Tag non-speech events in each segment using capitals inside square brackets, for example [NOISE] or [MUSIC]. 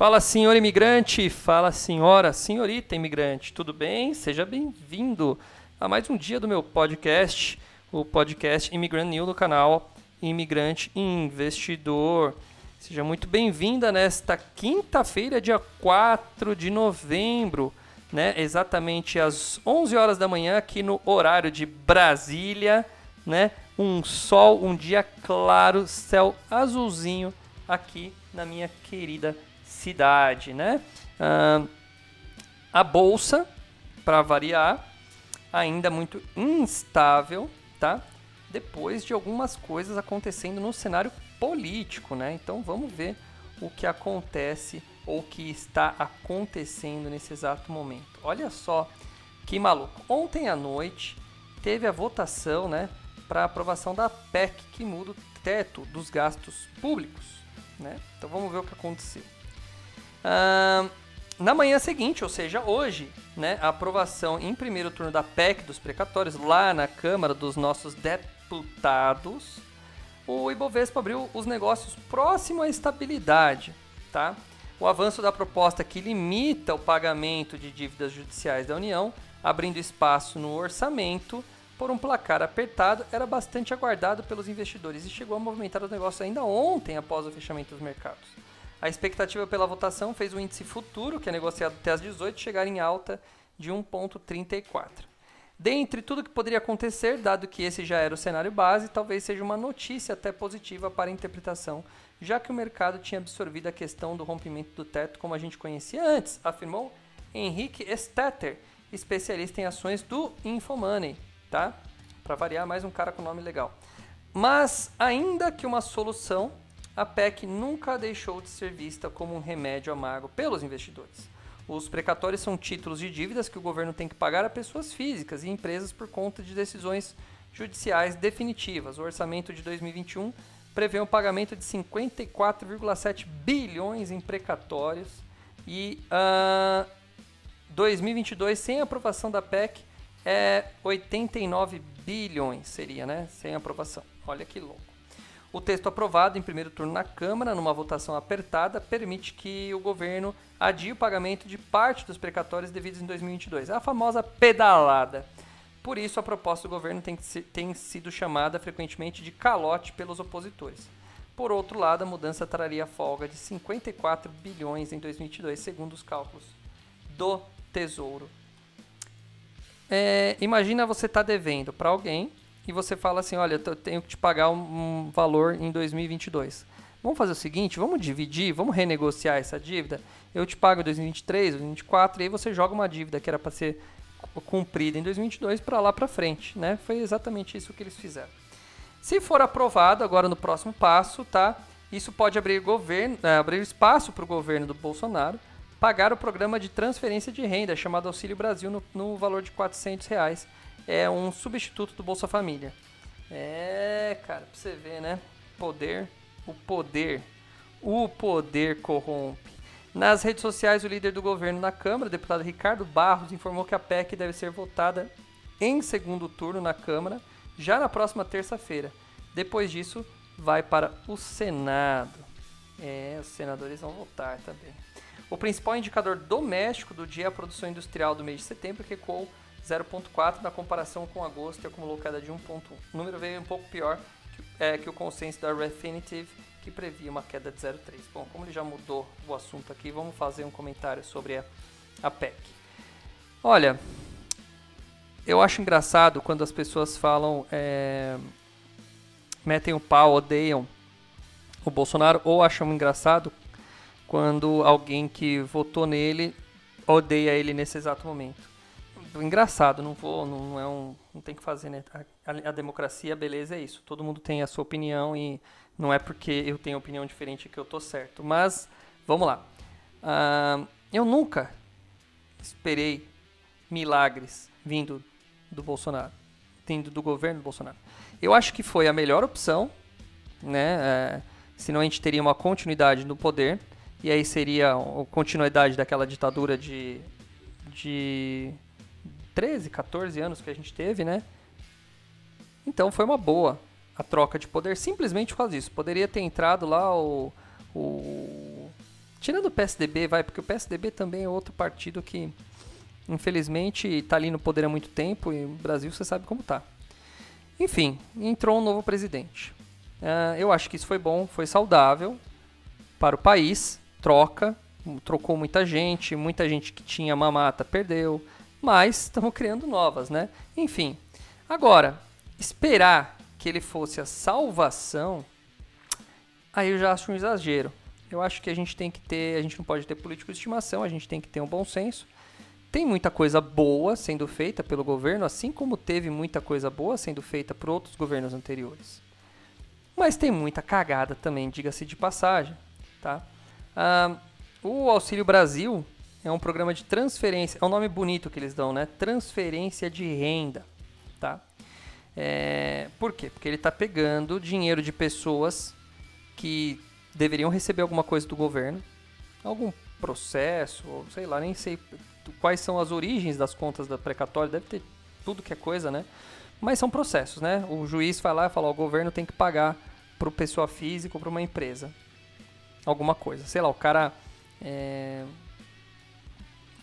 Fala senhor imigrante, fala senhora, senhorita imigrante, tudo bem? Seja bem-vindo a mais um dia do meu podcast, o podcast Immigrant New do canal Imigrante Investidor. Seja muito bem-vinda nesta quinta-feira, dia 4 de novembro, né? Exatamente às 11 horas da manhã aqui no horário de Brasília, né? Um sol, um dia claro, céu azulzinho aqui na minha querida cidade, né? Ah, a bolsa, para variar, ainda muito instável, tá? Depois de algumas coisas acontecendo no cenário político, né? Então vamos ver o que acontece ou o que está acontecendo nesse exato momento. Olha só que maluco. Ontem à noite teve a votação, né, para aprovação da PEC que muda o teto dos gastos públicos, né? Então vamos ver o que aconteceu. Na manhã seguinte, ou seja, hoje, né, a aprovação em primeiro turno da PEC dos precatórios lá na Câmara dos nossos deputados, o Ibovespa abriu os negócios próximo à estabilidade, tá? O avanço da proposta que limita o pagamento de dívidas judiciais da União, abrindo espaço no orçamento por um placar apertado, era bastante aguardado pelos investidores e chegou a movimentar os negócios ainda ontem após o fechamento dos mercados. A expectativa pela votação fez o índice futuro, que é negociado até as 18, chegar em alta de 1,34. Dentre tudo que poderia acontecer, dado que esse já era o cenário base, talvez seja uma notícia até positiva para a interpretação, já que o mercado tinha absorvido a questão do rompimento do teto como a gente conhecia antes, afirmou Henrique Stetter, especialista em ações do Infomoney, tá? Para variar, mais um cara com nome legal. Mas, ainda que uma solução, a PEC nunca deixou de ser vista como um remédio amargo pelos investidores. Os precatórios são títulos de dívidas que o governo tem que pagar a pessoas físicas e empresas por conta de decisões judiciais definitivas. O orçamento de 2021 prevê um pagamento de 54,7 bilhões em precatórios e uh, ah, 2022 sem aprovação da PEC é 89 bilhões seria, né? Sem aprovação. Olha que louco. O texto aprovado em primeiro turno na Câmara, numa votação apertada, permite que o governo adie o pagamento de parte dos precatórios devidos em 2022. É a famosa pedalada. Por isso, a proposta do governo tem, tem sido chamada frequentemente de calote pelos opositores. Por outro lado, a mudança traria folga de 54 bilhões em 2022, segundo os cálculos do Tesouro. É, imagina você estar tá devendo para alguém e você fala assim, olha, eu tenho que te pagar um valor em 2022. Vamos fazer o seguinte, vamos dividir, vamos renegociar essa dívida. Eu te pago em 2023, 2024 e aí você joga uma dívida que era para ser cumprida em 2022 para lá para frente, né? Foi exatamente isso que eles fizeram. Se for aprovado agora no próximo passo, tá? Isso pode abrir governo, é, abrir espaço para o governo do Bolsonaro pagar o programa de transferência de renda chamado Auxílio Brasil no, no valor de 400 reais é um substituto do Bolsa Família. É, cara, pra você ver, né? Poder, o poder, o poder corrompe. Nas redes sociais, o líder do governo na Câmara, deputado Ricardo Barros, informou que a PEC deve ser votada em segundo turno na Câmara já na próxima terça-feira. Depois disso, vai para o Senado. É, os senadores vão votar também. O principal indicador doméstico do dia é a produção industrial do mês de setembro, que recuou 0,4 na comparação com agosto, que acumulou queda de 1,1. O número veio um pouco pior que, é, que o consenso da Refinitiv, que previa uma queda de 0,3. Bom, como ele já mudou o assunto aqui, vamos fazer um comentário sobre a, a PEC. Olha, eu acho engraçado quando as pessoas falam, é, metem o pau, odeiam o Bolsonaro, ou acham engraçado quando alguém que votou nele odeia ele nesse exato momento. Engraçado, não vou, não é um, não tem que fazer, né? A, a, democracia, beleza, é isso. Todo mundo tem a sua opinião e não é porque eu tenho opinião diferente que eu tô certo. Mas vamos lá. Uh, eu nunca esperei milagres vindo do Bolsonaro, vindo do governo do Bolsonaro. Eu acho que foi a melhor opção, né? É, senão a gente teria uma continuidade no poder e aí seria a continuidade daquela ditadura de, de 13, 14 anos que a gente teve, né? Então foi uma boa a troca de poder, simplesmente por causa disso. Poderia ter entrado lá o. o... Tirando o PSDB, vai, porque o PSDB também é outro partido que, infelizmente, está ali no poder há muito tempo e o Brasil você sabe como tá. Enfim, entrou um novo presidente. Uh, eu acho que isso foi bom, foi saudável para o país troca, trocou muita gente, muita gente que tinha mamata perdeu, mas estamos criando novas, né? Enfim, agora, esperar que ele fosse a salvação, aí eu já acho um exagero. Eu acho que a gente tem que ter, a gente não pode ter político de estimação, a gente tem que ter um bom senso. Tem muita coisa boa sendo feita pelo governo, assim como teve muita coisa boa sendo feita por outros governos anteriores. Mas tem muita cagada também, diga-se de passagem, tá? Ah, o Auxílio Brasil é um programa de transferência, é um nome bonito que eles dão, né? Transferência de renda, tá? É, por quê? Porque ele está pegando dinheiro de pessoas que deveriam receber alguma coisa do governo, algum processo, ou sei lá, nem sei quais são as origens das contas da precatória, deve ter tudo que é coisa, né? Mas são processos, né? O juiz vai lá e fala, o governo tem que pagar para pessoa física ou para uma empresa alguma coisa. Sei lá, o cara. É...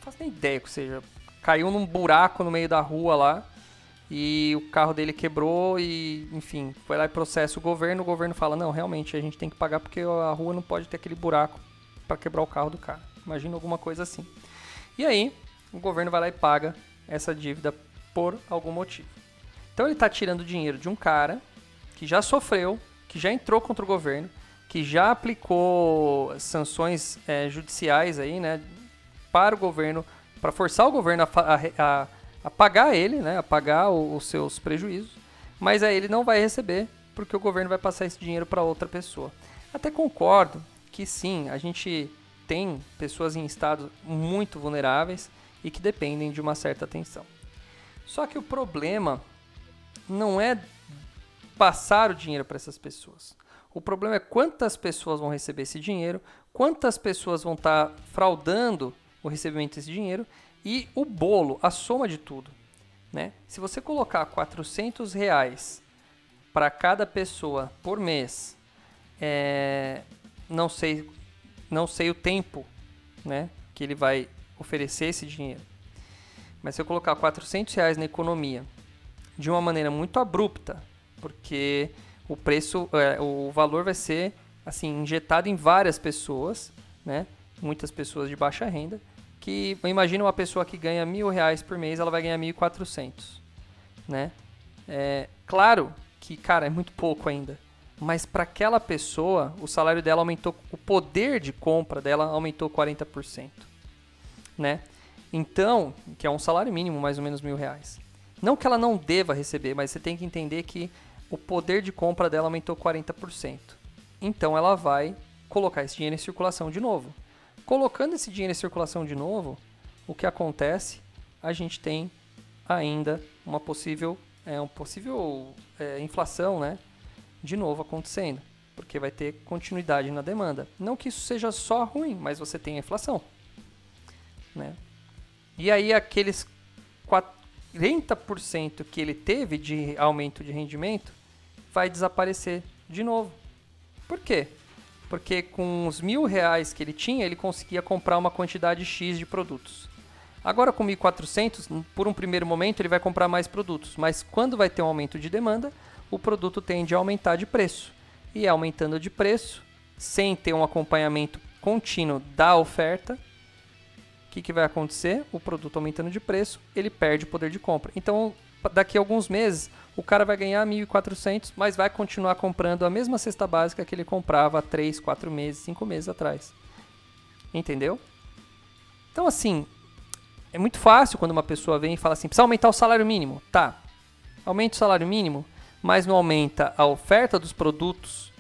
Faço nem ideia que seja. Caiu num buraco no meio da rua lá e o carro dele quebrou e, enfim, foi lá e processa o governo. O governo fala: não, realmente a gente tem que pagar porque a rua não pode ter aquele buraco para quebrar o carro do cara. Imagina alguma coisa assim. E aí, o governo vai lá e paga essa dívida por algum motivo. Então ele está tirando dinheiro de um cara que já sofreu, que já entrou contra o governo, que já aplicou sanções é, judiciais aí, né, para o governo, para forçar o governo a, a, a, pagar ele, né, a pagar o, os seus prejuízos, mas aí ele não vai receber porque o governo vai passar esse dinheiro para outra pessoa. Até concordo que sim, a gente tem pessoas em estados muito vulneráveis e que dependem de uma certa atenção. Só que o problema não é passar o dinheiro para essas pessoas. O problema é quantas pessoas vão receber esse dinheiro, quantas pessoas vão estar tá fraudando o recebimento desse dinheiro e o bolo, a soma de tudo. Né? Se você colocar 400 reais para cada pessoa por mês, é, não sei, não sei o tempo, né, que ele vai oferecer esse dinheiro. Mas se eu colocar 400 reais na economia de uma maneira muito abrupta, porque o preço, é, o valor vai ser assim injetado em várias pessoas, né? Muitas pessoas de baixa renda, que imagina uma pessoa que ganha mil reais por mês, ela vai ganhar mil e quatrocentos, né? É, claro que, cara, é muito pouco ainda, mas para aquela pessoa, o salário dela aumentou, o poder de compra dela aumentou 40%, né? Então, que é um salário mínimo, mais ou menos mil reais. Não que ela não deva receber, mas você tem que entender que o poder de compra dela aumentou 40%. Então ela vai colocar esse dinheiro em circulação de novo. Colocando esse dinheiro em circulação de novo, o que acontece? A gente tem ainda uma possível, é, um possível é, inflação, né? De novo acontecendo, porque vai ter continuidade na demanda. Não que isso seja só ruim, mas você tem a inflação, né? E aí aqueles 40% que ele teve de aumento de rendimento vai desaparecer de novo. Por quê? Porque com os mil reais que ele tinha, ele conseguia comprar uma quantidade X de produtos. Agora com 1.400, por um primeiro momento ele vai comprar mais produtos, mas quando vai ter um aumento de demanda, o produto tende a aumentar de preço. E aumentando de preço, sem ter um acompanhamento contínuo da oferta, o que, que vai acontecer? O produto aumentando de preço, ele perde o poder de compra. Então, daqui a alguns meses, o cara vai ganhar 1.400, mas vai continuar comprando a mesma cesta básica que ele comprava há 3, 4 meses, 5 meses atrás. Entendeu? Então, assim, é muito fácil quando uma pessoa vem e fala assim: precisa aumentar o salário mínimo. Tá, aumenta o salário mínimo, mas não aumenta a oferta dos produtos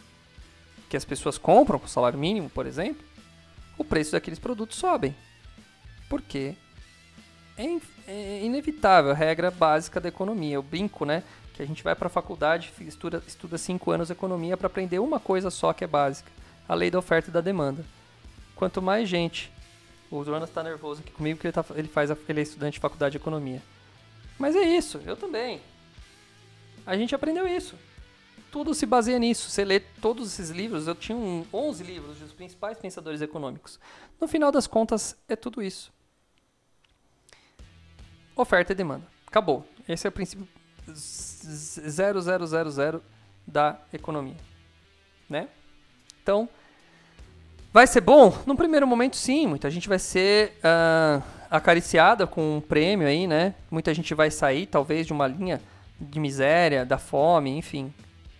que as pessoas compram com salário mínimo, por exemplo, o preço daqueles produtos sobem. Por quê? É, é inevitável, a regra básica da economia. Eu brinco, né? Que a gente vai para a faculdade, estuda, estuda cinco anos economia para aprender uma coisa só que é básica: a lei da oferta e da demanda. Quanto mais gente. O Jonas está nervoso aqui comigo porque ele, tá, ele, faz, ele é estudante de faculdade de economia. Mas é isso, eu também. A gente aprendeu isso. Tudo se baseia nisso. Você lê todos esses livros, eu tinha um, 11 livros dos principais pensadores econômicos. No final das contas, é tudo isso. Oferta e demanda. Acabou. Esse é o princípio 0000 da economia. Né? Então, vai ser bom? Num primeiro momento, sim. Muita gente vai ser uh, acariciada com um prêmio aí, né? Muita gente vai sair, talvez, de uma linha de miséria, da fome, enfim.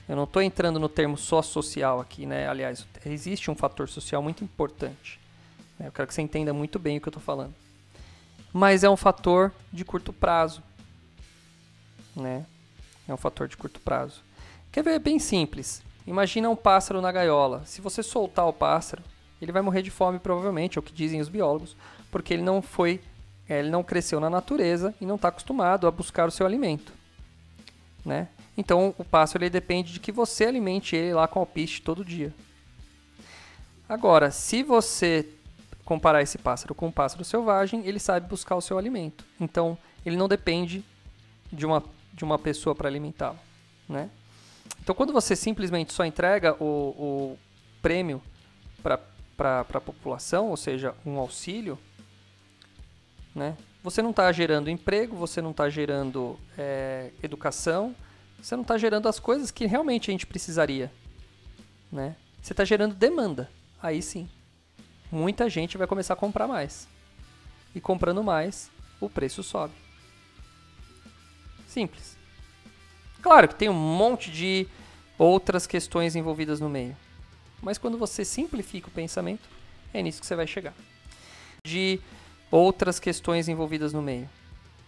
Eu não estou entrando no termo só social aqui, né? Aliás, existe um fator social muito importante. Né? Eu quero que você entenda muito bem o que eu estou falando. Mas é um fator de curto prazo, né? É um fator de curto prazo. Quer ver? É bem simples. Imagina um pássaro na gaiola. Se você soltar o pássaro, ele vai morrer de fome provavelmente, é o que dizem os biólogos, porque ele não foi, é, ele não cresceu na natureza e não está acostumado a buscar o seu alimento né? Então o pássaro ele depende de que você alimente ele lá com alpiste todo dia. Agora, se você comparar esse pássaro com um pássaro selvagem, ele sabe buscar o seu alimento. Então, ele não depende de uma, de uma pessoa para alimentá-lo, né? Então, quando você simplesmente só entrega o, o prêmio para a população, ou seja, um auxílio, né? você não está gerando emprego, você não está gerando é, educação, você não está gerando as coisas que realmente a gente precisaria. Né? Você está gerando demanda. Aí sim, muita gente vai começar a comprar mais. E comprando mais, o preço sobe. Simples. Claro que tem um monte de outras questões envolvidas no meio. Mas quando você simplifica o pensamento, é nisso que você vai chegar. De outras questões envolvidas no meio.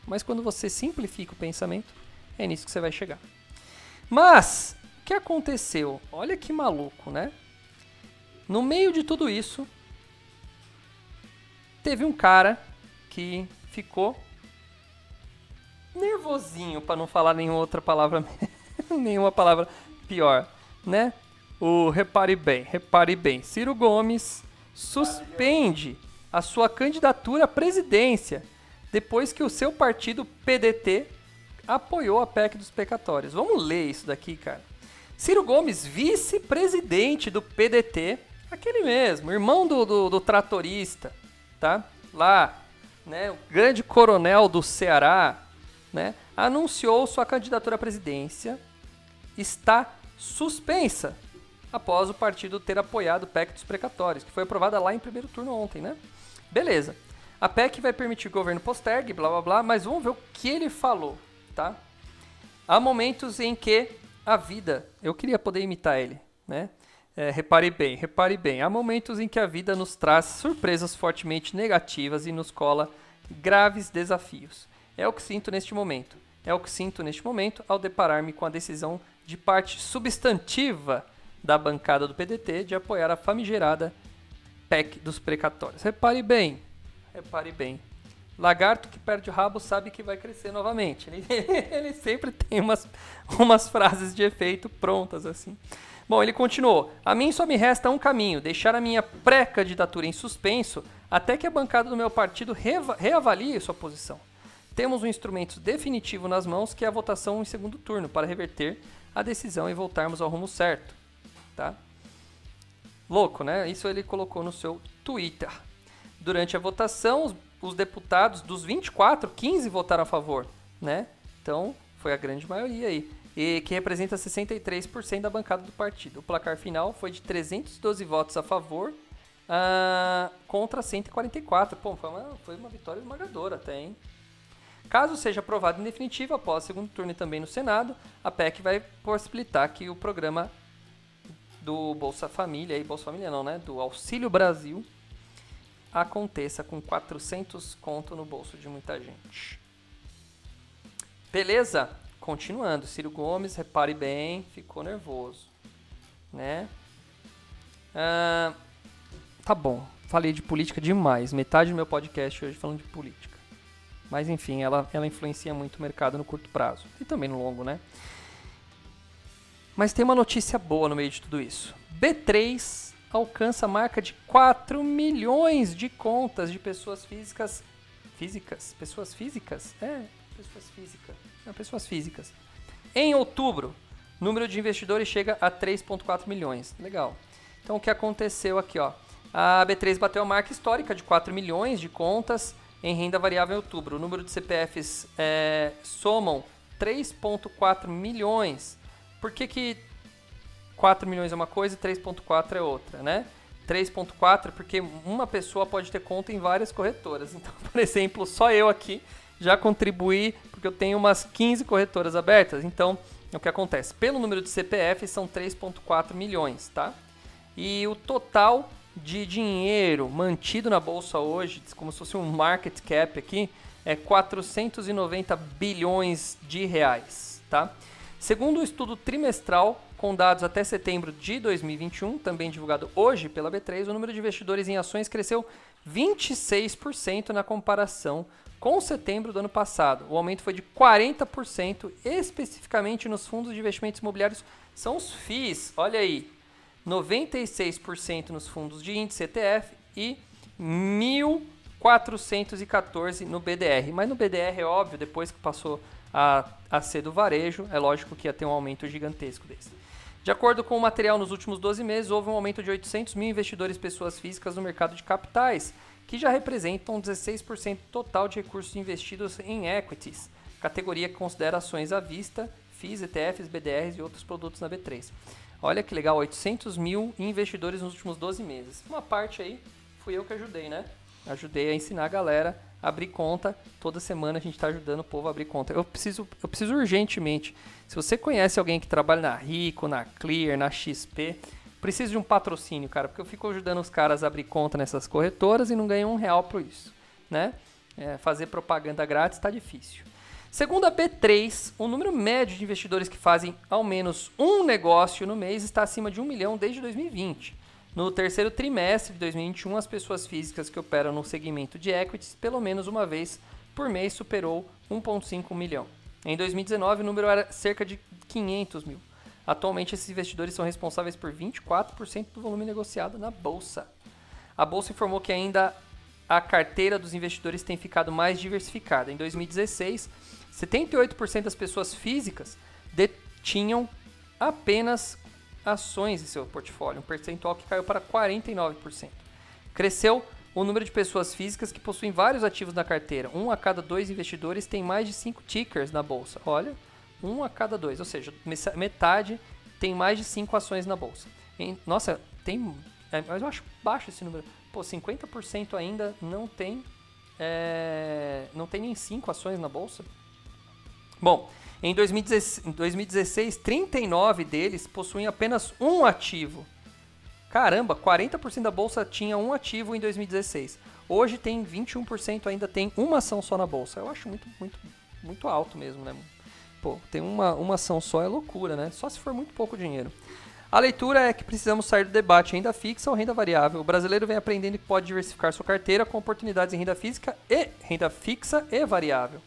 Mas quando você simplifica o pensamento, é nisso que você vai chegar. Mas, o que aconteceu? Olha que maluco, né? No meio de tudo isso, teve um cara que ficou nervosinho, para não falar nenhuma outra palavra, [LAUGHS] nenhuma palavra pior, né? O repare bem, repare bem. Ciro Gomes suspende a sua candidatura à presidência, depois que o seu partido PDT apoiou a PEC dos pecatórios. Vamos ler isso daqui, cara. Ciro Gomes, vice-presidente do PDT, aquele mesmo, irmão do, do, do, tratorista, tá? Lá, né? O grande coronel do Ceará, né? Anunciou sua candidatura à presidência. Está suspensa após o partido ter apoiado o PEC dos precatórios, que foi aprovada lá em primeiro turno ontem, né? Beleza. A PEC vai permitir o governo postergue, blá blá blá, mas vamos ver o que ele falou, tá? Há momentos em que a vida, eu queria poder imitar ele, né? É, repare bem, repare bem. Há momentos em que a vida nos traz surpresas fortemente negativas e nos cola graves desafios. É o que sinto neste momento. É o que sinto neste momento ao deparar-me com a decisão de parte substantiva da bancada do PDT de apoiar a famigerada PEC dos precatórios. Repare bem, repare bem. Lagarto que perde o rabo sabe que vai crescer novamente. Ele, [LAUGHS] ele sempre tem umas, umas frases de efeito prontas assim. Bom, ele continuou. A mim só me resta um caminho: deixar a minha pré-candidatura em suspenso até que a bancada do meu partido reavalie sua posição. Temos um instrumento definitivo nas mãos que é a votação em segundo turno para reverter a decisão e voltarmos ao rumo certo. Tá? Louco, né? Isso ele colocou no seu Twitter. Durante a votação, os deputados, dos 24, 15 votaram a favor, né? Então, foi a grande maioria aí. E que representa 63% da bancada do partido. O placar final foi de 312 votos a favor uh, contra 144. Pô, foi uma, foi uma vitória esmagadora até, hein? Caso seja aprovado em definitivo, após o segundo turno e também no Senado, a PEC vai possibilitar que o programa do Bolsa Família, e Bolsa Família não, né? Do Auxílio Brasil, aconteça com 400 conto no bolso de muita gente. Beleza? Continuando, Ciro Gomes, repare bem, ficou nervoso, né? Ah, tá bom, falei de política demais, metade do meu podcast hoje falando de política. Mas enfim, ela, ela influencia muito o mercado no curto prazo e também no longo, né? Mas tem uma notícia boa no meio de tudo isso. B3 alcança a marca de 4 milhões de contas de pessoas físicas. Físicas? Pessoas físicas? É, pessoas físicas. Não, pessoas físicas. Em outubro, número de investidores chega a 3,4 milhões. Legal. Então o que aconteceu aqui, ó? A B3 bateu a marca histórica de 4 milhões de contas em renda variável em outubro. O número de CPFs é, somam 3,4 milhões por que, que 4 milhões é uma coisa e 3.4 é outra, né? 3.4 porque uma pessoa pode ter conta em várias corretoras. [LAUGHS] Então, por exemplo, só eu aqui já contribuí porque eu tenho umas 15 corretoras abertas. Então, é o que acontece. Pelo número de CPF são 3.4 milhões, tá? E o total de dinheiro mantido na bolsa hoje, como se fosse um market cap aqui, é 490 bilhões de reais, tá? Segundo o estudo trimestral com dados até setembro de 2021, também divulgado hoje pela B3, o número de investidores em ações cresceu 26% na comparação com setembro do ano passado. O aumento foi de 40%, especificamente nos fundos de investimentos imobiliários, são os FIIs. Olha aí, 96% nos fundos de índice ETF e 1.414 no BDR. Mas no BDR é óbvio, depois que passou a, a ser do varejo, é lógico que ia ter um aumento gigantesco desse. De acordo com o material, nos últimos 12 meses houve um aumento de 800 mil investidores pessoas físicas no mercado de capitais, que já representam 16% total de recursos investidos em equities, categoria que considera ações à vista, FIIs, ETFs, BDRs e outros produtos na B3. Olha que legal, 800 mil investidores nos últimos 12 meses. Uma parte aí fui eu que ajudei, né? Ajudei a ensinar a galera abrir conta. Toda semana a gente está ajudando o povo a abrir conta. Eu preciso, eu preciso urgentemente. Se você conhece alguém que trabalha na Rico, na Clear, na XP, preciso de um patrocínio, cara, porque eu fico ajudando os caras a abrir conta nessas corretoras e não ganho um real por isso, né? É, fazer propaganda grátis está difícil. Segundo a B3, o número médio de investidores que fazem ao menos um negócio no mês está acima de um milhão desde 2020. No terceiro trimestre de 2021, as pessoas físicas que operam no segmento de equities pelo menos uma vez por mês superou 1,5 milhão. Em 2019, o número era cerca de 500 mil. Atualmente, esses investidores são responsáveis por 24% do volume negociado na bolsa. A bolsa informou que ainda a carteira dos investidores tem ficado mais diversificada. Em 2016, 78% das pessoas físicas detinham apenas ações em seu portfólio, um percentual que caiu para 49%. Cresceu o número de pessoas físicas que possuem vários ativos na carteira. Um a cada dois investidores tem mais de cinco tickers na bolsa. Olha, um a cada dois, ou seja, metade tem mais de cinco ações na bolsa. nossa, tem. É, mas eu acho baixo esse número. Pô, 50% ainda não tem. É, não tem nem cinco ações na bolsa. Bom, em 2016, 39 deles possuem apenas um ativo. Caramba, 40% da bolsa tinha um ativo em 2016. Hoje tem 21% ainda tem uma ação só na bolsa. Eu acho muito, muito, muito alto mesmo, né? Pô, tem uma, uma ação só é loucura, né? Só se for muito pouco dinheiro. A leitura é que precisamos sair do debate renda fixa ou renda variável. O brasileiro vem aprendendo que pode diversificar sua carteira com oportunidades em renda física e renda fixa e variável.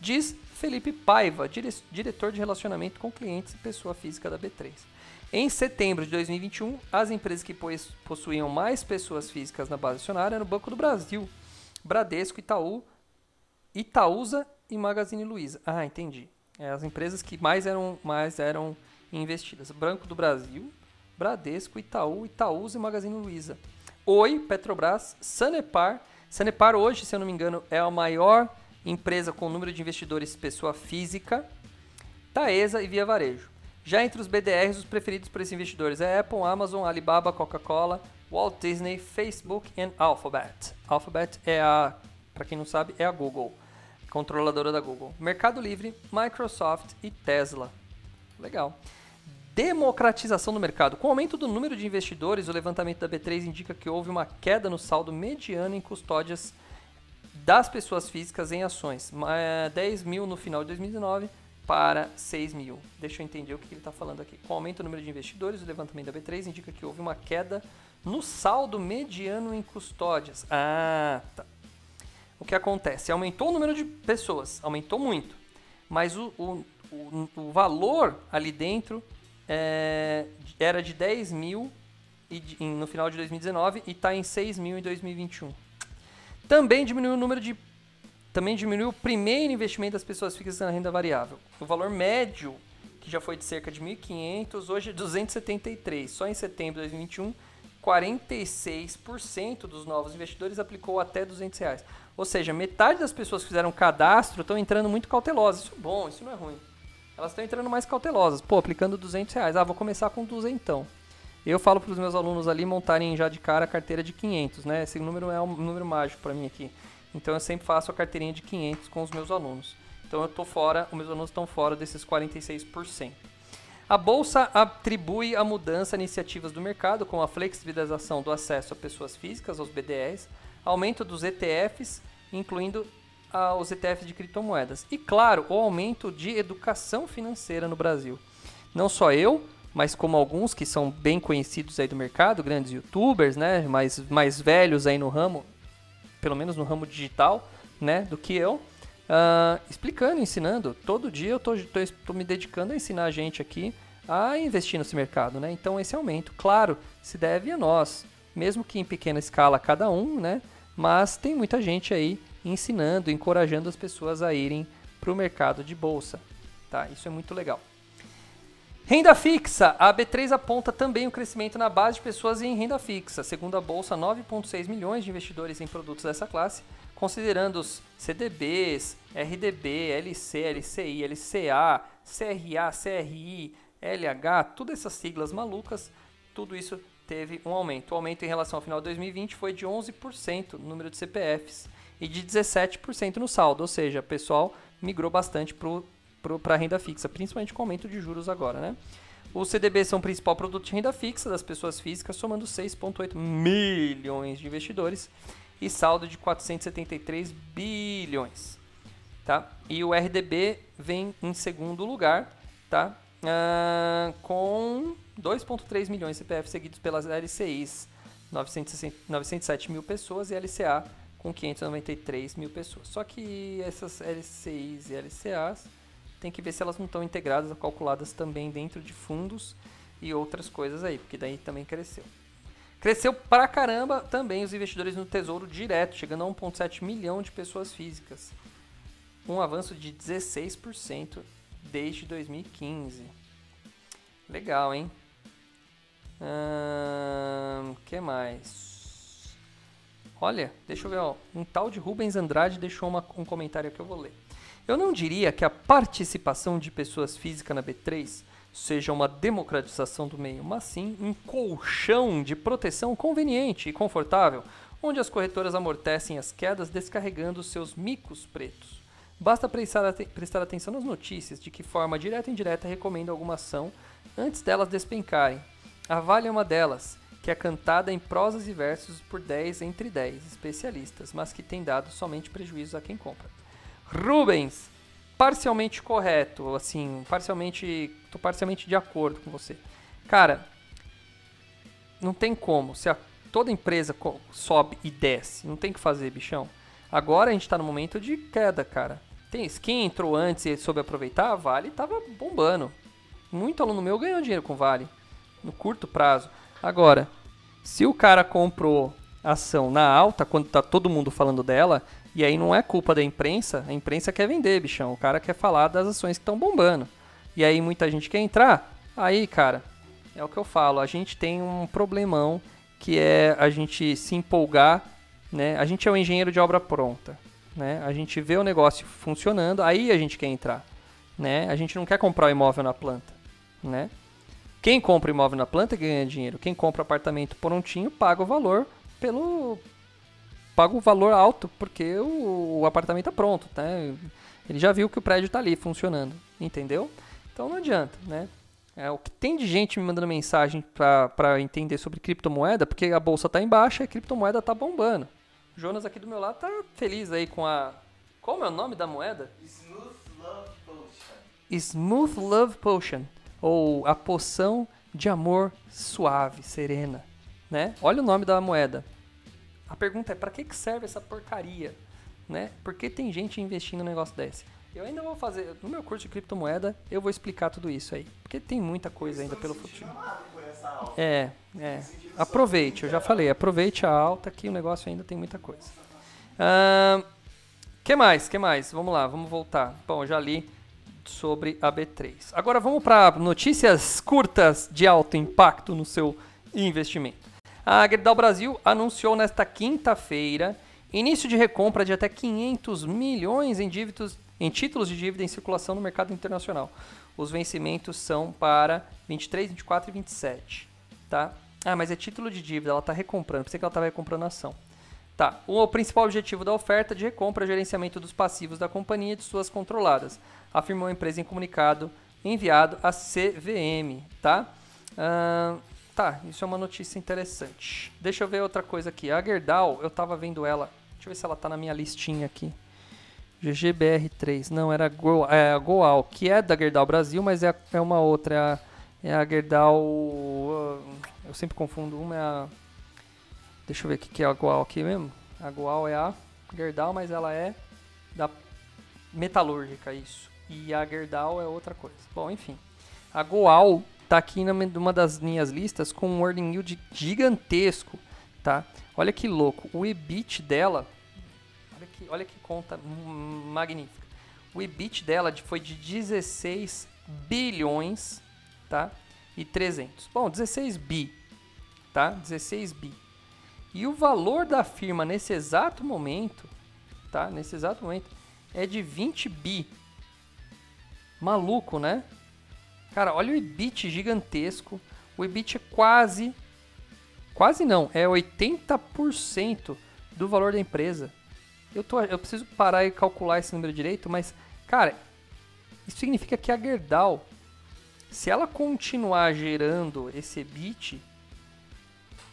Diz Felipe Paiva, dire diretor de relacionamento com clientes e pessoa física da B3. Em setembro de 2021, as empresas que possuíam mais pessoas físicas na base acionária eram o Banco do Brasil, Bradesco, Itaú, Itaúsa e Magazine Luiza. Ah, entendi. É, as empresas que mais eram, mais eram investidas. Banco do Brasil, Bradesco, Itaú, Itaúsa e Magazine Luiza. Oi, Petrobras, Sanepar, Sanepar hoje, se eu não me engano, é a maior empresa com número de investidores pessoa física, Taesa e Via Varejo. Já entre os BDRs, os preferidos por esses investidores é Apple, Amazon, Alibaba, Coca-Cola, Walt Disney, Facebook e Alphabet. Alphabet é a, para quem não sabe, é a Google, controladora da Google. Mercado Livre, Microsoft e Tesla. Legal. Democratização do mercado. Com o aumento do número de investidores, o levantamento da B3 indica que houve uma queda no saldo mediano em custódias das pessoas físicas em ações. 10 mil no final de 2019 para 6 mil. Deixa eu entender o que ele está falando aqui. Com o aumento do número de investidores, o levantamento da B3 indica que houve uma queda no saldo mediano em custódias. Ah, tá. O que acontece? Aumentou o número de pessoas, aumentou muito, mas o, o, o, o valor ali dentro é, era de 10 mil e, no final de 2019 e está em 6 mil em 2021. Também diminuiu o número de também diminuiu o primeiro investimento das pessoas fixas na renda variável. O valor médio, que já foi de cerca de 1.500, hoje é 273. Só em setembro de 2021, 46% dos novos investidores aplicou até 200 reais. Ou seja, metade das pessoas que fizeram cadastro estão entrando muito cautelosas. Isso é bom, isso não é ruim. Elas estão entrando mais cautelosas. Pô, aplicando 200 reais. Ah, vou começar com 200 então. Eu falo para os meus alunos ali montarem já de cara a carteira de 500, né? Esse número é um número mágico para mim aqui. Então eu sempre faço a carteirinha de 500 com os meus alunos. Então eu estou fora, os meus alunos estão fora desses 46%. A bolsa atribui a mudança a iniciativas do mercado, como a flexibilização do acesso a pessoas físicas, aos BDRs, aumento dos ETFs, incluindo ah, os ETFs de criptomoedas. E claro, o aumento de educação financeira no Brasil. Não só eu, mas como alguns que são bem conhecidos aí do mercado, grandes youtubers, né, mais, mais velhos aí no ramo, pelo menos no ramo digital, né, do que eu, uh, explicando, ensinando. Todo dia eu estou me dedicando a ensinar a gente aqui a investir nesse mercado, né? Então esse aumento, claro, se deve a nós, mesmo que em pequena escala cada um, né? Mas tem muita gente aí ensinando, encorajando as pessoas a irem para o mercado de bolsa, tá? Isso é muito legal. Renda fixa. A B3 aponta também o crescimento na base de pessoas em renda fixa. Segundo a bolsa, 9,6 milhões de investidores em produtos dessa classe, considerando os CDBs, RDB, LC, LCI, LCA, CRA, CRI, LH, todas essas siglas malucas, tudo isso teve um aumento. O aumento em relação ao final de 2020 foi de 11% no número de CPFs e de 17% no saldo, ou seja, o pessoal migrou bastante para a renda fixa, principalmente com o aumento de juros agora, né? Os CDBs são o principal produto de renda fixa das pessoas físicas, somando 6,8 milhões de investidores e saldo de 473 bilhões, tá? E o RDB vem em segundo lugar, tá? Ah, com 2,3 milhões de CPF seguidos pelas LCIs, 907 mil pessoas, e LCA com 593 mil pessoas. Só que essas LCIs e LCAs tem que ver se elas não estão integradas ou calculadas também dentro de fundos e outras coisas aí, porque daí também cresceu. Cresceu pra caramba também os investidores no Tesouro Direto, chegando a 1,7 milhão de pessoas físicas. Um avanço de 16% desde 2015. Legal, hein? O hum, que mais? Olha, deixa eu ver, ó. Um tal de Rubens Andrade deixou uma, um comentário que eu vou ler. Eu não diria que a participação de pessoas físicas na B3 seja uma democratização do meio, mas sim um colchão de proteção conveniente e confortável, onde as corretoras amortecem as quedas descarregando seus micos pretos. Basta prestar, prestar atenção nas notícias de que forma direta e indireta recomenda alguma ação antes delas despencarem. A Vale é uma delas, que é cantada em prosas e versos por 10 entre 10 especialistas, mas que tem dado somente prejuízos a quem compra. Rubens, parcialmente correto, assim, parcialmente, tô parcialmente de acordo com você. Cara, não tem como, se a, toda empresa sobe e desce, não tem que fazer, bichão. Agora a gente tá no momento de queda, cara. Tem quem entrou antes e soube aproveitar, a Vale tava bombando. Muito aluno meu ganhou dinheiro com Vale no curto prazo. Agora, se o cara comprou ação na alta quando tá todo mundo falando dela, e aí não é culpa da imprensa, a imprensa quer vender, bichão. O cara quer falar das ações que estão bombando. E aí muita gente quer entrar. Aí, cara, é o que eu falo, a gente tem um problemão que é a gente se empolgar né? A gente é o engenheiro de obra pronta, né? A gente vê o negócio funcionando, aí a gente quer entrar, né? A gente não quer comprar o imóvel na planta, né? Quem compra imóvel na planta ganha dinheiro. Quem compra apartamento prontinho paga o valor pelo paga o valor alto porque o, o apartamento é pronto, né? Ele já viu que o prédio está ali funcionando, entendeu? Então não adianta, né? É, o que tem de gente me mandando mensagem para entender sobre criptomoeda, porque a bolsa está em baixa e a criptomoeda está bombando. O Jonas aqui do meu lado tá feliz aí com a. Qual é o nome da moeda? Smooth Love Potion. Smooth Love Potion, ou a poção de amor suave, serena, né? Olha o nome da moeda. A pergunta é para que serve essa porcaria, né? Por que tem gente investindo num negócio desse? Eu ainda vou fazer, no meu curso de criptomoeda, eu vou explicar tudo isso aí, porque tem muita coisa ainda pelo futuro. É, é. Aproveite, eu já falei, aproveite a alta que o negócio ainda tem muita coisa. O que mais? que mais? Vamos lá, vamos voltar. Bom, já li sobre a B3. Agora vamos para notícias curtas de alto impacto no seu investimento. A Gerdau Brasil anunciou nesta quinta-feira início de recompra de até 500 milhões em dívidas em títulos de dívida em circulação no mercado internacional. Os vencimentos são para 23, 24 e 27, tá? Ah, mas é título de dívida, ela está recomprando, pensei que ela estava recomprando ação. Tá, o principal objetivo da oferta de recompra é o gerenciamento dos passivos da companhia e de suas controladas, afirmou a empresa em comunicado enviado à CVM, tá? Uh, tá, isso é uma notícia interessante. Deixa eu ver outra coisa aqui. A Gerdau, eu estava vendo ela, deixa eu ver se ela está na minha listinha aqui. GGBR3, não, era Go, é, a Goal, que é da Gerdau Brasil, mas é, é uma outra, é a, é a Gerdau, eu sempre confundo, uma é a, deixa eu ver o que, que é a Goal aqui mesmo, a Goal é a Gerdau, mas ela é da metalúrgica, isso, e a Gerdau é outra coisa. Bom, enfim, a Goal tá aqui numa das minhas listas com um earning yield gigantesco, tá? Olha que louco, o EBIT dela Olha que, olha que conta magnífica. O EBIT dela foi de 16 bilhões, tá? E 300. Bom, 16 bi, tá? 16 bi. E o valor da firma nesse exato momento, tá? Nesse exato momento é de 20 bi. Maluco, né? Cara, olha o EBIT gigantesco. O EBIT é quase quase não, é 80% do valor da empresa. Eu, tô, eu preciso parar e calcular esse número direito, mas, cara, isso significa que a Gerdau, se ela continuar gerando esse bit,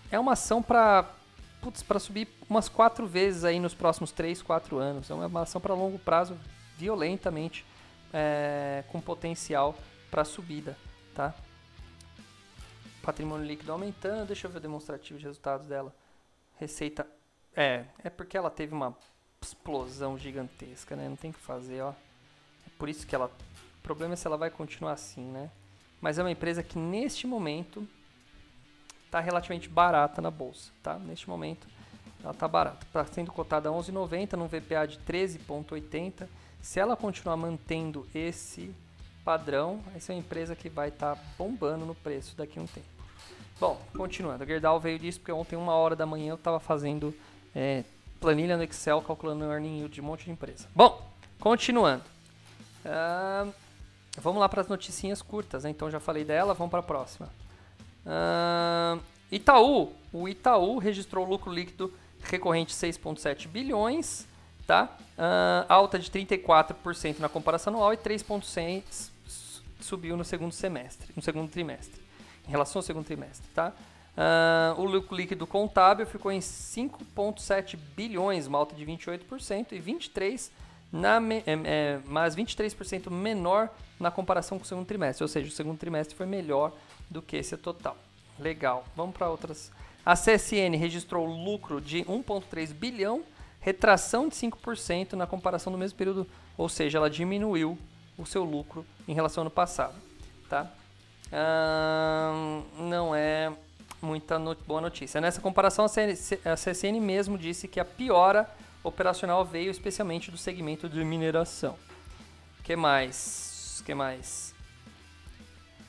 é uma ação para para subir umas quatro vezes aí nos próximos 3, 4 anos. É uma ação para longo prazo, violentamente, é, com potencial para subida, tá? Patrimônio líquido aumentando, deixa eu ver o demonstrativo de resultados dela. Receita, é, é porque ela teve uma explosão gigantesca, né? Não tem o que fazer, ó. É por isso que ela. O problema é se ela vai continuar assim, né? Mas é uma empresa que neste momento está relativamente barata na bolsa, tá? Neste momento ela está barata. Está sendo cotada a 11,90 num VPA de 13,80. Se ela continuar mantendo esse padrão, essa é uma empresa que vai estar tá bombando no preço daqui a um tempo. Bom, continuando. A Gerdau veio disso porque ontem, uma hora da manhã, eu estava fazendo é, planilha no Excel calculando o earning yield de um monte de empresa. Bom, continuando. Uh, vamos lá para as noticinhas curtas, né? Então já falei dela, vamos para a próxima. Uh, Itaú. O Itaú registrou lucro líquido recorrente 6,7 bilhões, tá? Uh, alta de 34% na comparação anual e 3,6 subiu no segundo semestre, no segundo trimestre, em relação ao segundo trimestre, tá? Uh, o lucro líquido contábil ficou em 5,7 bilhões, uma alta de 28%, e 23 na, é, é, mas 23% menor na comparação com o segundo trimestre, ou seja, o segundo trimestre foi melhor do que esse total. Legal, vamos para outras. A CSN registrou lucro de 1,3 bilhão, retração de 5% na comparação do mesmo período, ou seja, ela diminuiu o seu lucro em relação ao ano passado. Tá? Uh, não é muita boa notícia. Nessa comparação, a CSN mesmo disse que a piora operacional veio especialmente do segmento de mineração. que mais? que mais?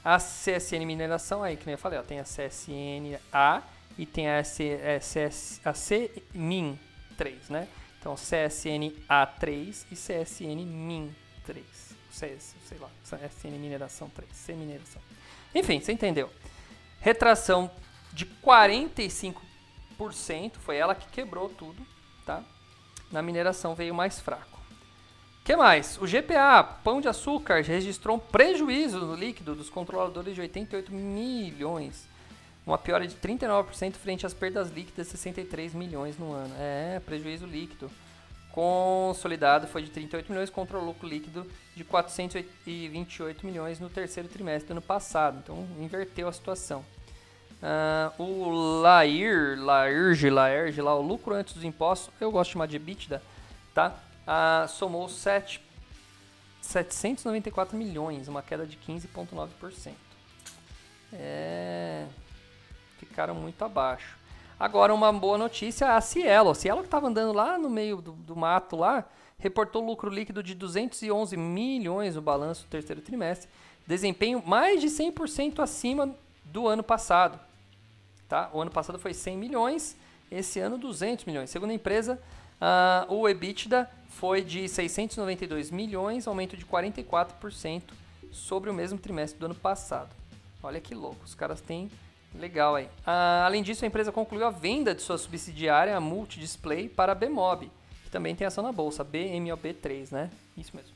A CSN Mineração, aí que nem eu falei, ó, tem a CSN A e tem a, CS, a CMIN, 3, né? Então CSN A3 e CSN Min 3. CS, sei lá, CSN Mineração 3, C Mineração. Enfim, você entendeu. Retração de 45%, foi ela que quebrou tudo, tá? Na mineração veio mais fraco. que mais? O GPA, Pão de Açúcar, registrou um prejuízo no líquido dos controladores de 88 milhões. Uma piora de 39% frente às perdas líquidas de 63 milhões no ano. É, prejuízo líquido. Consolidado foi de 38 milhões contra o lucro líquido de 428 milhões no terceiro trimestre do ano passado. Então, inverteu a situação. Uh, o Lair, Lairge, Lairge, lá, o lucro antes dos impostos, eu gosto de chamar de EBITDA, tá? Uh, somou 7, 794 milhões, uma queda de 15,9%. É, ficaram muito abaixo. Agora, uma boa notícia, a Cielo. A Cielo que estava andando lá no meio do, do, mato lá, reportou lucro líquido de 211 milhões no balanço do terceiro trimestre. Desempenho mais de 100% acima do ano passado. Tá? O ano passado foi 100 milhões, esse ano 200 milhões. Segundo a empresa, uh, o EBITDA foi de 692 milhões, aumento de 44% sobre o mesmo trimestre do ano passado. Olha que louco, os caras têm legal aí. Uh, além disso, a empresa concluiu a venda de sua subsidiária, a Multidisplay, para a Bmob, que também tem ação na bolsa, BMOB3, né? Isso mesmo.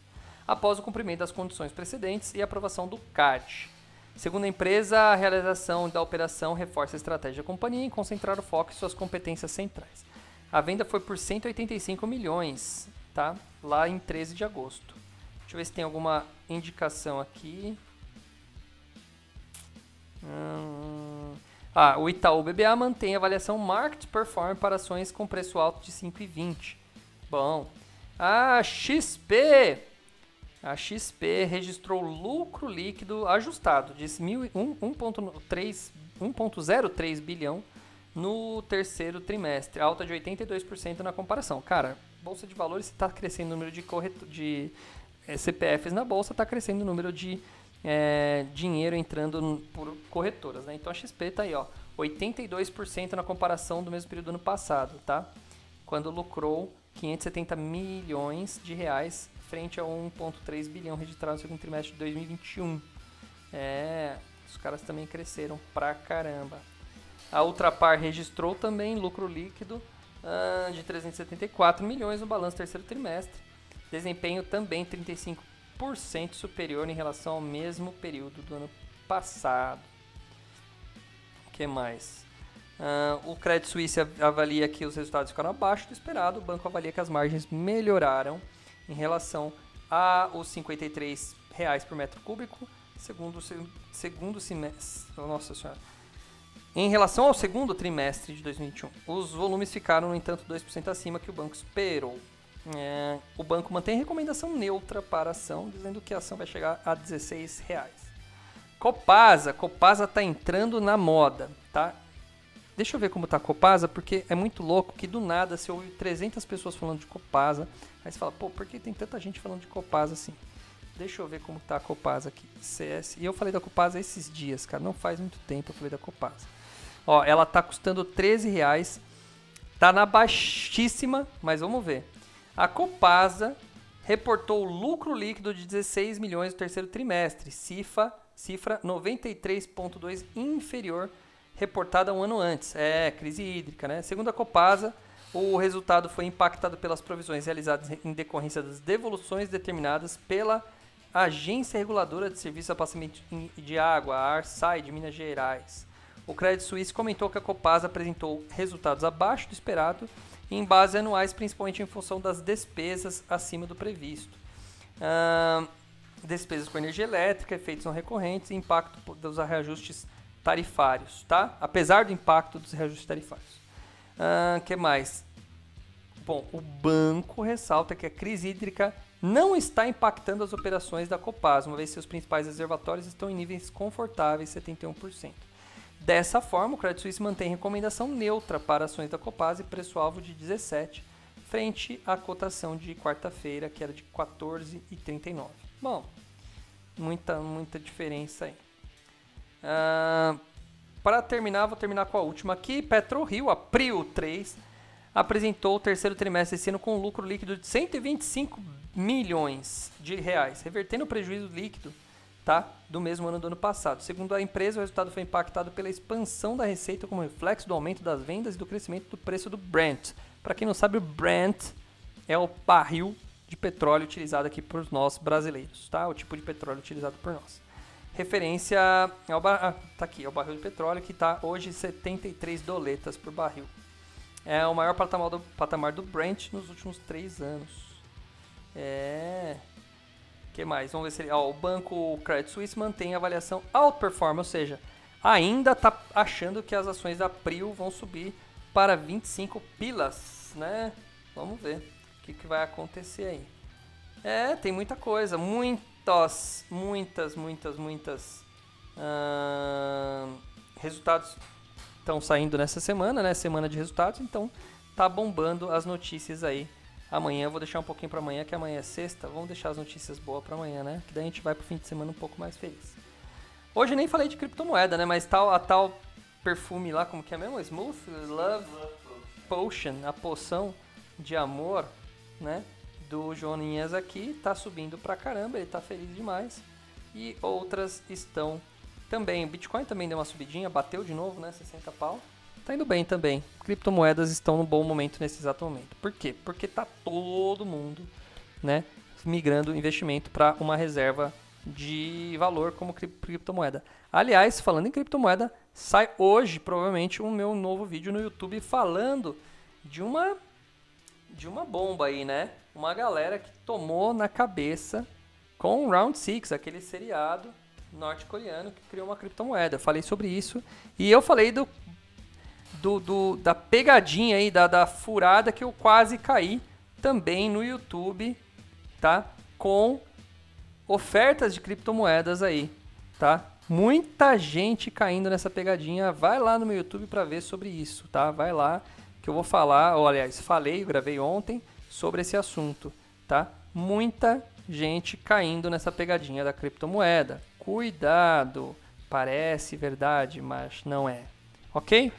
Após o cumprimento das condições precedentes e aprovação do CAD. Segundo a empresa, a realização da operação reforça a estratégia da companhia em concentrar o foco em suas competências centrais. A venda foi por 185 milhões, tá? Lá em 13 de agosto. Deixa eu ver se tem alguma indicação aqui. Hum... Ah, o Itaú BBA mantém a avaliação Market Perform para ações com preço alto de 5,20. Bom. A XP a XP registrou lucro líquido ajustado de 1,03 bilhão no terceiro trimestre, alta de 82% na comparação. Cara, bolsa de valores está crescendo o número de, de eh, CPFs na bolsa, está crescendo o número de é, dinheiro entrando por corretoras. Né? Então a XP está aí, ó, 82% na comparação do mesmo período do ano passado, tá? quando lucrou 570 milhões de reais frente a 1,3 bilhão registrado no segundo trimestre de 2021. É, os caras também cresceram pra caramba. A Ultrapar registrou também lucro líquido uh, de 374 milhões no balanço terceiro trimestre. Desempenho também 35% superior em relação ao mesmo período do ano passado. O que mais? Uh, o Credit Suisse avalia que os resultados ficaram abaixo do esperado. O banco avalia que as margens melhoraram em relação aos 53 reais por metro cúbico, segundo segundo semestre, nossa senhora. Em relação ao segundo trimestre de 2021, os volumes ficaram, no entanto, 2% acima que o banco esperou. É, o banco mantém recomendação neutra para a ação, dizendo que a ação vai chegar a 16 reais. Copasa, Copasa está entrando na moda, tá? Deixa eu ver como tá a Copasa, porque é muito louco que do nada você ouve 300 pessoas falando de Copasa. Aí você fala, pô, por que tem tanta gente falando de Copasa assim? Deixa eu ver como tá a Copasa aqui. CS. E eu falei da Copasa esses dias, cara. Não faz muito tempo eu falei da Copasa. Ó, ela tá custando 13 reais. Tá na baixíssima, mas vamos ver. A Copasa reportou lucro líquido de 16 milhões no terceiro trimestre, cifra, cifra 93,2 inferior reportada um ano antes. É, crise hídrica, né? Segundo a Copasa, o resultado foi impactado pelas provisões realizadas em decorrência das devoluções determinadas pela Agência Reguladora de Serviços de Abastecimento de Água, a ARSAI, de Minas Gerais. O Credit Suisse comentou que a Copasa apresentou resultados abaixo do esperado em base anuais, principalmente em função das despesas acima do previsto. Despesas com energia elétrica, efeitos não recorrentes e impacto dos reajustes tarifários, tá? Apesar do impacto dos reajustes tarifários. O que mais? Bom, o banco ressalta que a crise hídrica não está impactando as operações da Copasa, uma vez que seus principais reservatórios estão em níveis confortáveis, 71%. Dessa forma, o Credit Suisse mantém recomendação neutra para ações da Copasa e preço-alvo de 17, frente à cotação de quarta-feira, que era de 14,39. Bom, muita, muita diferença aí. Uh, para terminar, vou terminar com a última aqui. PetroRio, a Prio 3, apresentou o terceiro trimestre esse ano com um lucro líquido de 125 milhões de reais, revertendo o prejuízo líquido tá, do mesmo ano do ano passado. Segundo a empresa, o resultado foi impactado pela expansão da receita como reflexo do aumento das vendas e do crescimento do preço do Brent. Para quem não sabe, o Brent é o barril de petróleo utilizado aqui por nós brasileiros, tá? O tipo de petróleo utilizado por nós. Referência ao bar... ah, tá aqui, é o barril de petróleo que está hoje 73 doletas por barril. É o maior patamar do, patamar do Brent nos últimos três anos. É. que mais? Vamos ver se ele. Ó, o banco Credit Suisse mantém a avaliação outperform, ou seja, ainda está achando que as ações da Prio vão subir para 25 pilas, né? Vamos ver o que, que vai acontecer aí. É, tem muita coisa, muitas, muitas, muitas, muitas hum, resultados estão saindo nessa semana, né? Semana de resultados, então tá bombando as notícias aí. Amanhã eu vou deixar um pouquinho para amanhã, que amanhã é sexta. Vamos deixar as notícias boas para amanhã, né? Que daí a gente vai pro fim de semana um pouco mais feliz. Hoje nem falei de criptomoeda, né? Mas tal a tal perfume lá, como que é mesmo? Smooth Love Potion, a poção de amor, né? Do Joninhas aqui, tá subindo pra caramba, ele tá feliz demais. E outras estão também. O Bitcoin também deu uma subidinha, bateu de novo, né? 60 pau. Tá indo bem também. Criptomoedas estão num bom momento nesse exato momento. Por quê? Porque tá todo mundo, né? Migrando investimento para uma reserva de valor como criptomoeda. Aliás, falando em criptomoeda, sai hoje provavelmente o meu novo vídeo no YouTube falando de uma de uma bomba aí, né? Uma galera que tomou na cabeça com o Round 6, aquele seriado norte-coreano que criou uma criptomoeda. Eu falei sobre isso e eu falei do, do, do, da pegadinha aí, da, da furada que eu quase caí também no YouTube, tá? Com ofertas de criptomoedas aí, tá? Muita gente caindo nessa pegadinha. Vai lá no meu YouTube para ver sobre isso, tá? Vai lá que eu vou falar, ou aliás, falei, gravei ontem sobre esse assunto, tá? Muita gente caindo nessa pegadinha da criptomoeda. Cuidado, parece verdade, mas não é. Ok?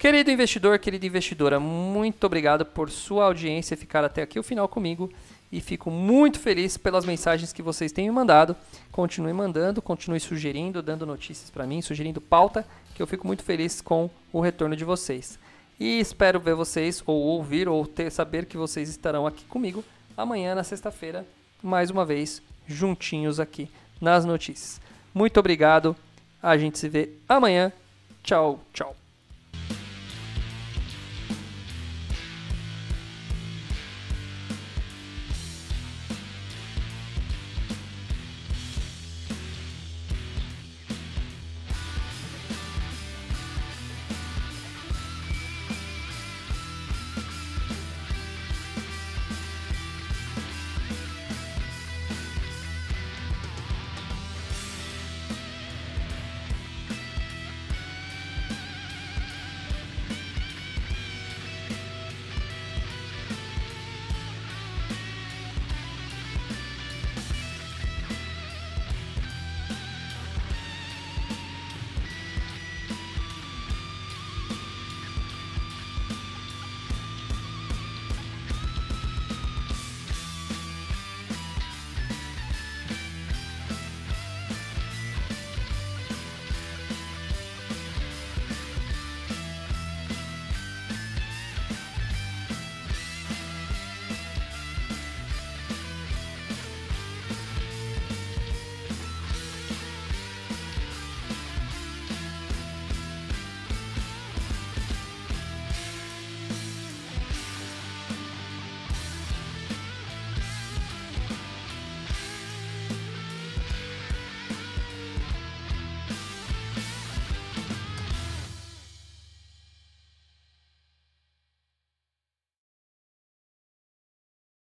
Querido investidor, querida investidora, muito obrigado por sua audiência ficar até aqui o final comigo e fico muito feliz pelas mensagens que vocês têm me mandado. Continue mandando, continue sugerindo, dando notícias para mim, sugerindo pauta, que eu fico muito feliz com o retorno de vocês. E espero ver vocês ou ouvir ou ter saber que vocês estarão aqui comigo amanhã na sexta-feira, mais uma vez juntinhos aqui nas notícias. Muito obrigado. A gente se vê amanhã. Tchau, tchau.